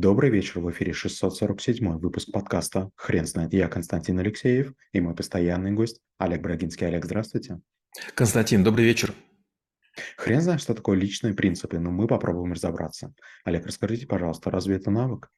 Добрый вечер, в эфире 647 выпуск подкаста «Хрен знает». Я Константин Алексеев и мой постоянный гость Олег Брагинский. Олег, здравствуйте. Константин, добрый вечер. Хрен знает, что такое личные принципы, но мы попробуем разобраться. Олег, расскажите, пожалуйста, разве это навык?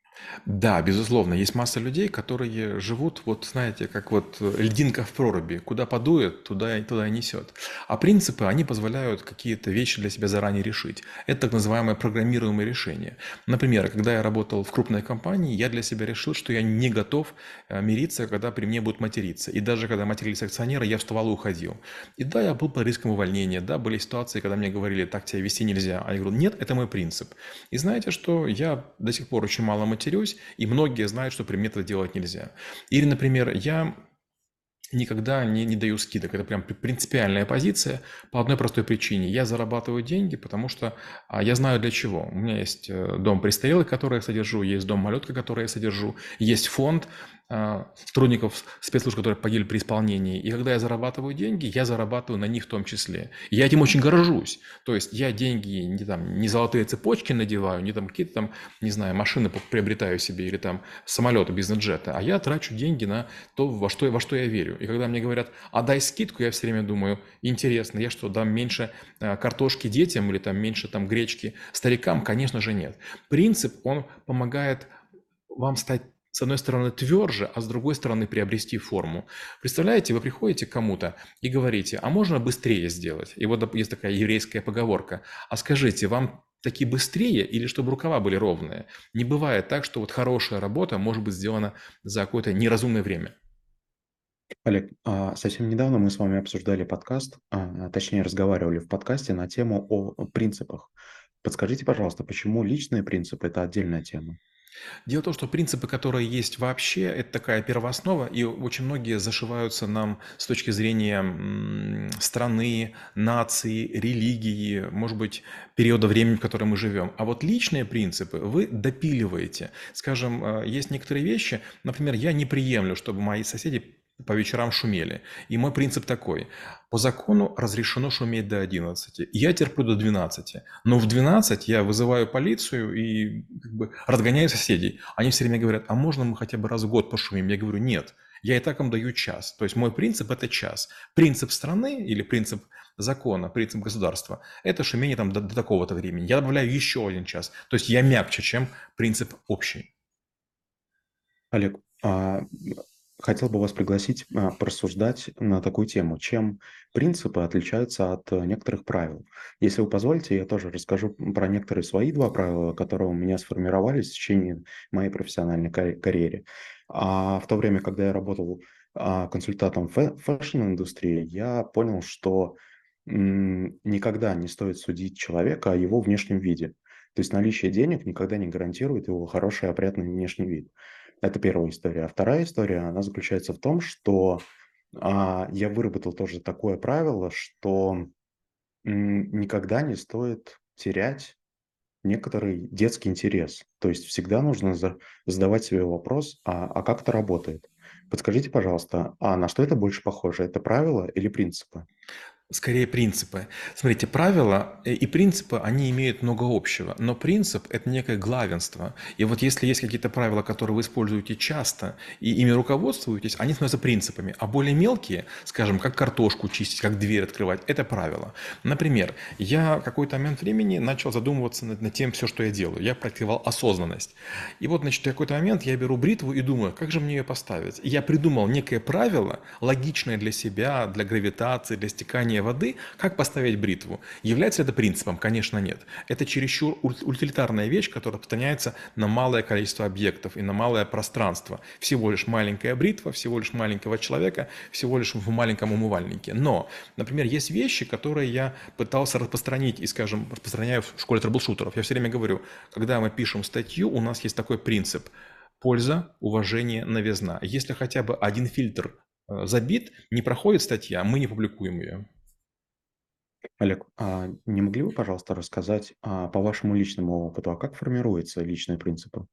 Да, безусловно, есть масса людей, которые живут, вот знаете, как вот льдинка в проруби. Куда подует, туда, туда и несет. А принципы, они позволяют какие-то вещи для себя заранее решить. Это так называемое программируемое решение. Например, когда я работал в крупной компании, я для себя решил, что я не готов э, мириться, когда при мне будут материться. И даже когда матерились акционеры, я вставал и уходил. И да, я был под риском увольнения. Да, были ситуации, когда мне говорили, так тебя вести нельзя. А я говорю, нет, это мой принцип. И знаете, что я до сих пор очень мало матерился, матерюсь, и многие знают, что при мне это делать нельзя. Или, например, я никогда не, не даю скидок. Это прям принципиальная позиция по одной простой причине. Я зарабатываю деньги, потому что а, я знаю для чего. У меня есть э, дом престарелых, который я содержу, есть дом малютка, который я содержу, есть фонд, сотрудников спецслужб, которые погибли при исполнении. И когда я зарабатываю деньги, я зарабатываю на них в том числе. И я этим очень горжусь. То есть я деньги не, там, не золотые цепочки надеваю, не там какие-то там, не знаю, машины приобретаю себе или там самолеты, бизнес-джеты, а я трачу деньги на то, во что, во что я верю. И когда мне говорят, а дай скидку, я все время думаю, интересно, я что, дам меньше а, картошки детям или там меньше там гречки старикам? Конечно же нет. Принцип, он помогает вам стать с одной стороны тверже, а с другой стороны приобрести форму. Представляете, вы приходите к кому-то и говорите, а можно быстрее сделать? И вот есть такая еврейская поговорка. А скажите, вам таки быстрее или чтобы рукава были ровные? Не бывает так, что вот хорошая работа может быть сделана за какое-то неразумное время. Олег, а, совсем недавно мы с вами обсуждали подкаст, а, точнее разговаривали в подкасте на тему о принципах. Подскажите, пожалуйста, почему личные принципы– это отдельная тема? Дело в том, что принципы, которые есть вообще, это такая первооснова, и очень многие зашиваются нам с точки зрения страны, нации, религии, может быть, периода времени, в котором мы живем. А вот личные принципы вы допиливаете. Скажем, э, есть некоторые вещи, например, я не приемлю, чтобы мои соседи по вечерам шумели. И мой принцип такой. По закону разрешено шуметь до 11. Я терплю до 12. Но в 12 я вызываю полицию и как бы разгоняю соседей. Они все время говорят, а можно мы хотя бы раз в год пошумим? Я говорю, нет. Я и так вам даю час. То есть мой принцип – это час. Принцип страны или принцип закона, принцип государства – это шумение там до, до такого-то времени. Я добавляю еще один час. То есть я мягче, чем принцип общий. Олег, а хотел бы вас пригласить а, порассуждать на такую тему. Чем принципы отличаются от э, некоторых правил? Если вы позволите, я тоже расскажу про некоторые свои два правила, которые у меня сформировались в течение моей профессиональной карьеры. А в то время, когда я работал а, консультантом в fashion-индустрии, я понял, что никогда не стоит судить человека о его внешнем виде. То есть наличие денег никогда не гарантирует его хороший, опрятный внешний вид. Это первая история. А вторая история, она заключается в том, что а, я выработал тоже такое правило, что никогда не стоит терять некоторый детский интерес. То есть всегда нужно за, задавать себе вопрос, а, а как это работает? Подскажите, пожалуйста, а на что это больше похоже? Это правила или принципы? Скорее принципы. Смотрите, правила э, и принципы, они имеют много общего, но принцип – это некое главенство. И вот если есть какие-то правила, которые вы используете часто, и ими руководствуетесь, они становятся принципами. А более мелкие, скажем, как картошку чистить, как дверь открывать – это правила. Например, я какой-то момент времени начал задумываться над, над тем, все, что я делаю. Я практиковал осознанность. И вот, значит, в какой-то момент я беру бритву и думаю, как же мне ее поставить? И я придумал некое правило, логичное для себя, для гравитации, для стекания касания воды, как поставить бритву? Является это принципом? Конечно, нет. Это чересчур утилитарная вещь, которая распространяется на малое количество объектов и на малое пространство. Всего лишь маленькая бритва, всего лишь маленького человека, всего лишь в маленьком умывальнике. Но, например, есть вещи, которые я пытался распространить и, скажем, распространяю в школе трэблшутеров. Я все время говорю, когда мы пишем статью, у нас есть такой принцип – польза, уважение, новизна. Если хотя бы один фильтр э, забит, не проходит статья, мы не публикуем ее. Олег, а не могли бы, пожалуйста, рассказать а, по вашему личному опыту, а как формируются личные принципы?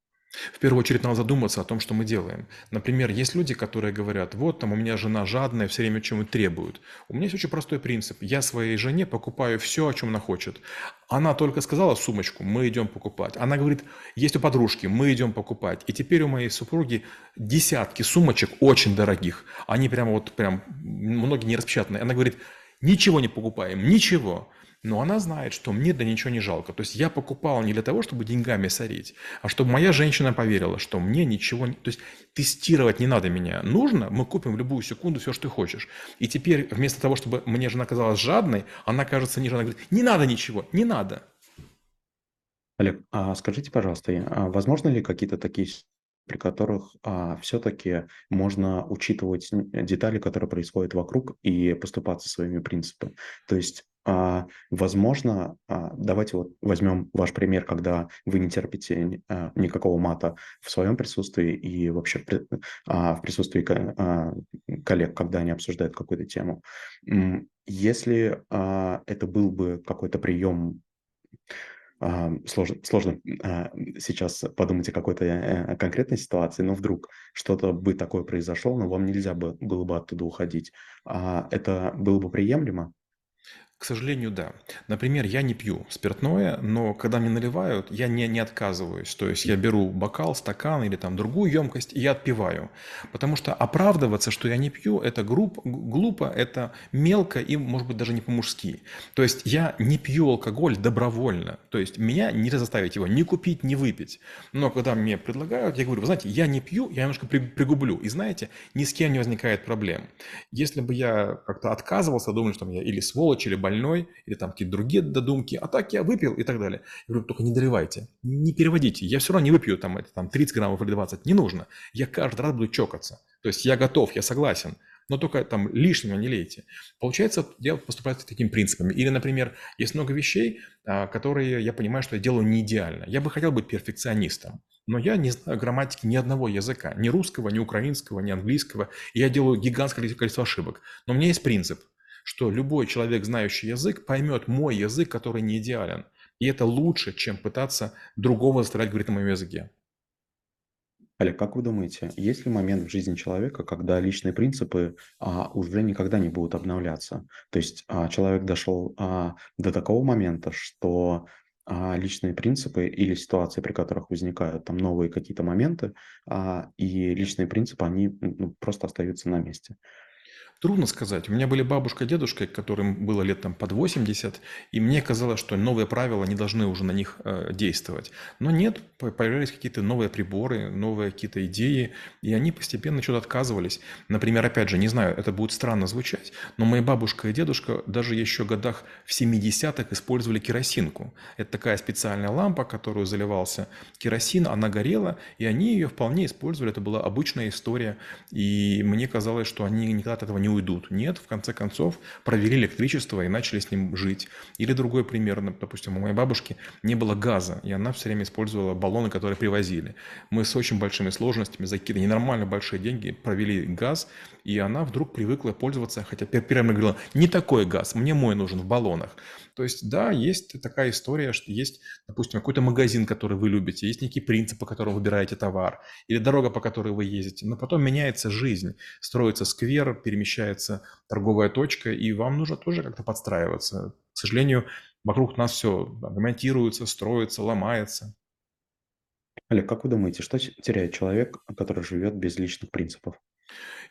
В первую очередь надо задуматься о том, что мы делаем. Например, есть люди, которые говорят, вот там у меня жена жадная, все время чему-то требует. У меня есть очень простой принцип. Я своей жене покупаю все, о чем она хочет. Она только сказала сумочку, мы идем покупать. Она говорит, есть у подружки, мы идем покупать. И теперь у моей супруги десятки сумочек очень дорогих. Они прямо вот прям, многие не распечатанные. Она говорит, ничего не покупаем, ничего. Но она знает, что мне да ничего не жалко. То есть я покупал не для того, чтобы деньгами сорить, а чтобы моя женщина поверила, что мне ничего... То есть тестировать не надо меня. Нужно, мы купим в любую секунду все, что ты хочешь. И теперь вместо того, чтобы мне жена казалась жадной, она кажется не жадной. Говорит, не надо ничего, не надо. Олег, а скажите, пожалуйста, а возможно ли какие-то такие при которых а, все-таки можно учитывать детали, которые происходят вокруг, и поступаться своими принципами. То есть а, возможно, а, давайте вот возьмем ваш пример, когда вы не терпите а, никакого мата в своем присутствии и вообще в присутствии коллег, когда они обсуждают какую-то тему. Если это был бы какой-то прием сложно, сложно сейчас подумать о какой-то э, конкретной ситуации, но вдруг что-то бы такое произошло, но вам нельзя бы, было бы оттуда уходить. Это было бы приемлемо? К сожалению, да. Например, я не пью спиртное, но когда мне наливают, я не, не отказываюсь. То есть я беру бокал, стакан или там другую емкость, и я отпиваю. Потому что оправдываться, что я не пью, это груб, глупо, это мелко и, может быть, даже не по-мужски. То есть я не пью алкоголь добровольно. То есть меня нельзя заставить его ни купить, ни выпить. Но когда мне предлагают, я говорю, вы знаете, я не пью, я немножко пригублю. И знаете, ни с кем не возникает проблем. Если бы я как-то отказывался, думаю, что я или сволочь, или больной, или там какие-то другие додумки, а так я выпил и так далее. Я говорю, только не доливайте, не переводите, я все равно не выпью там, это, там 30 граммов или 20, не нужно. Я каждый раз буду чокаться. То есть я готов, я согласен, но только там лишнего не лейте. Получается, я поступаю такими принципами. Или, например, есть много вещей, а, которые я понимаю, что я делаю не идеально. Я бы хотел быть перфекционистом, но я не знаю грамматики ни одного языка, ни русского, ни украинского, ни английского, и я делаю гигантское количество ошибок. Но у меня есть принцип – что любой человек, знающий язык, поймет мой язык, который не идеален. И это лучше, чем пытаться другого заставлять говорить на моем языке. Олег, как вы думаете, есть ли момент в жизни человека, когда личные принципы а, уже никогда не будут обновляться? То есть а, человек дошел а, до такого момента, что а, личные принципы или ситуации, при которых возникают там новые какие-то моменты, а, и личные принципы, они ну, просто остаются на месте. Трудно сказать. У меня были бабушка и дедушка, которым было лет там под 80, и мне казалось, что новые правила не должны уже на них э, действовать. Но нет, появлялись какие-то новые приборы, новые какие-то идеи, и они постепенно что-то отказывались. Например, опять же, не знаю, это будет странно звучать, но моя бабушка и дедушка даже еще в годах в 70-х использовали керосинку. Это такая специальная лампа, которую заливался керосин, она горела, и они ее вполне использовали. Это была обычная история, и мне казалось, что они никогда от этого не не уйдут. Нет, в конце концов, провели электричество и начали с ним жить. Или другой пример, допустим, у моей бабушки не было газа, и она все время использовала баллоны, которые привозили. Мы с очень большими сложностями, закидывали ненормально большие деньги, провели газ, и она вдруг привыкла пользоваться, хотя первым говорила, не такой газ, мне мой нужен в баллонах. То есть, да, есть такая история, что есть, допустим, какой-то магазин, который вы любите, есть некий принцип, по которому выбираете товар, или дорога, по которой вы ездите, но потом меняется жизнь, строится сквер, перемещается торговая точка, и вам нужно тоже как-то подстраиваться. К сожалению, вокруг нас все ремонтируется, строится, ломается. Олег, как вы думаете, что теряет человек, который живет без личных принципов?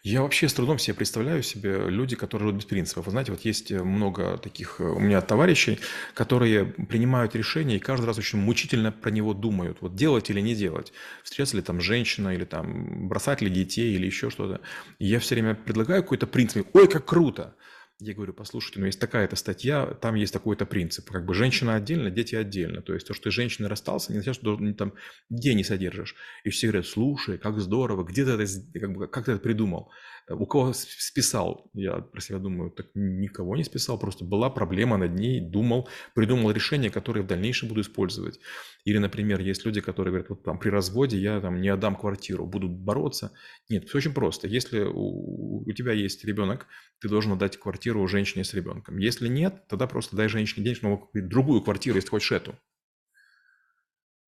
Я вообще с трудом себе представляю себе люди, которые живут без принципов. Вы знаете, вот есть э, много таких э, у меня товарищей, которые принимают решения и каждый раз очень мучительно про него думают. Вот делать или не делать. Встречаться ли там женщина, или там бросать ли детей, или еще что-то. Я все время предлагаю какой-то принцип. Ой, как круто! Я говорю, послушайте, ну есть такая-то статья, там есть такой-то принцип. Как бы женщина отдельно, дети отдельно. То есть то, что ты женщиной расстался, не означает, что ты там детей не содержишь. И все говорят, слушай, как здорово, где ты это, как, бы, как ты это придумал? У кого списал? Я про себя думаю, так никого не списал, просто была проблема над ней, думал, придумал решение, которое в дальнейшем буду использовать. Или, например, есть люди, которые говорят, вот там при разводе я там не отдам квартиру, буду бороться. Нет, все очень просто. Если у, у тебя есть ребенок, ты должен отдать квартиру женщине с ребенком. Если нет, тогда просто дай женщине денег, но другую квартиру, если хочешь эту.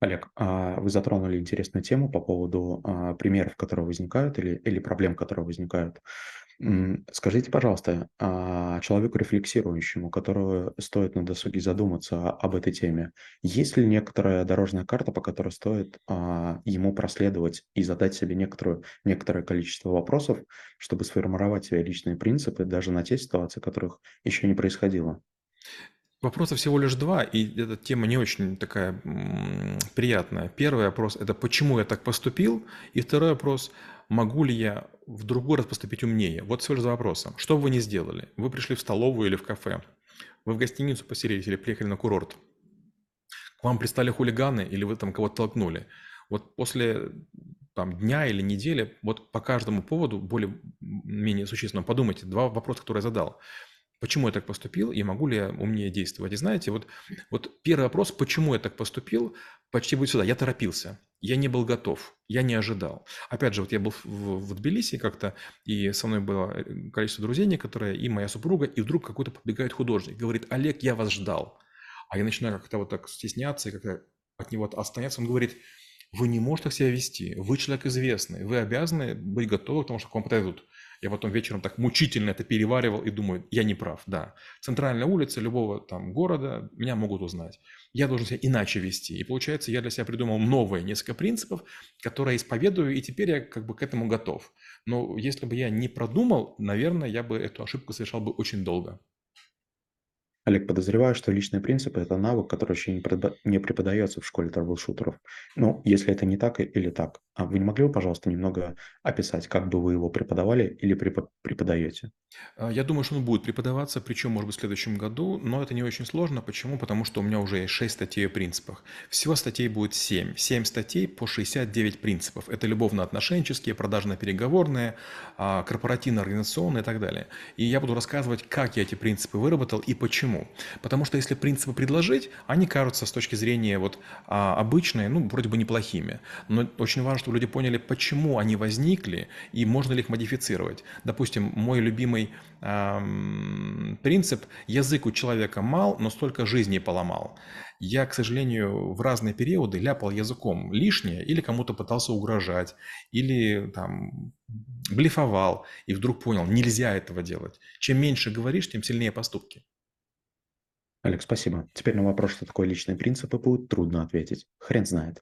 Олег, а вы затронули интересную тему по поводу а, примеров, которые возникают, или, или проблем, которые возникают. Скажите, пожалуйста, а, человеку рефлексирующему, которого стоит на досуге задуматься об этой теме, есть ли некоторая дорожная карта, по которой стоит ему проследовать и задать себе некоторую, некоторое количество вопросов, чтобы сформировать свои личные принципы даже на те ситуации, которых еще не происходило? Вопросов всего лишь два, и эта тема не очень такая приятная. Первый вопрос– это почему я так поступил, и второй вопрос– могу ли я в другой раз поступить умнее? Вот всего лишь два вопроса. Что бы вы ни сделали? Вы пришли в столовую или в кафе, вы в гостиницу поселились или приехали на курорт, к вам пристали хулиганы или вы там кого-то толкнули. Вот после там, дня или недели, вот по каждому поводу, более-менее существенно, подумайте, два вопроса, которые я задал. Почему я так поступил и могу ли я умнее действовать? И знаете, вот, вот первый вопрос, почему я так поступил, почти будет сюда. Я торопился, я не был готов, я не ожидал. Опять же, вот я был в, в Тбилиси как-то, и со мной было э, количество друзей некоторые, и моя супруга, и вдруг какой-то подбегает художник, говорит, Олег, я вас ждал. А я начинаю как-то вот так стесняться и как-то от него отстраняться. Он говорит, вы не можете так себя вести, вы человек известный, вы обязаны быть готовы к тому, что к вам подойдут. Я потом вечером так мучительно это переваривал и думаю, я не прав, да. Центральная улица любого там города, меня могут узнать. Я должен себя иначе вести. И получается, я для себя придумал новые несколько принципов, которые исповедую, и теперь я как бы к этому готов. Но если бы я не продумал, наверное, я бы эту ошибку совершал бы очень долго. Олег, подозреваю, что личные принципы– это навык, который еще не, препода- не преподается в школе трэблшутеров. Ну, если это не так или так. А вы не могли бы, пожалуйста, немного описать, как бы вы его преподавали или препо- преподаете? А, Я думаю, что он будет преподаваться, причем, может быть, в следующем году, но это не очень сложно. Почему? Потому что у меня уже есть 6 статей о принципах. Всего статей будет 7. 7 статей по 69 принципов. Это любовно-отношенческие, продажно-переговорные, а, корпоративно-организационные и так далее. И я буду рассказывать, как я эти принципы выработал и почему. Потому что если принципы предложить, они кажутся с точки зрения вот обычной, ну, вроде бы неплохими. Но очень важно, чтобы люди поняли, почему они возникли и можно ли их модифицировать. Допустим, мой любимый ам, принцип «язык у человека мал, но столько жизней поломал». Я, к сожалению, в разные периоды ляпал языком лишнее или кому-то пытался угрожать, или там блефовал, и вдруг понял, нельзя этого делать. Чем меньше говоришь, тем сильнее поступки. Олег, спасибо. Теперь на вопрос, что такое личные принципы, будет трудно ответить. Хрен знает.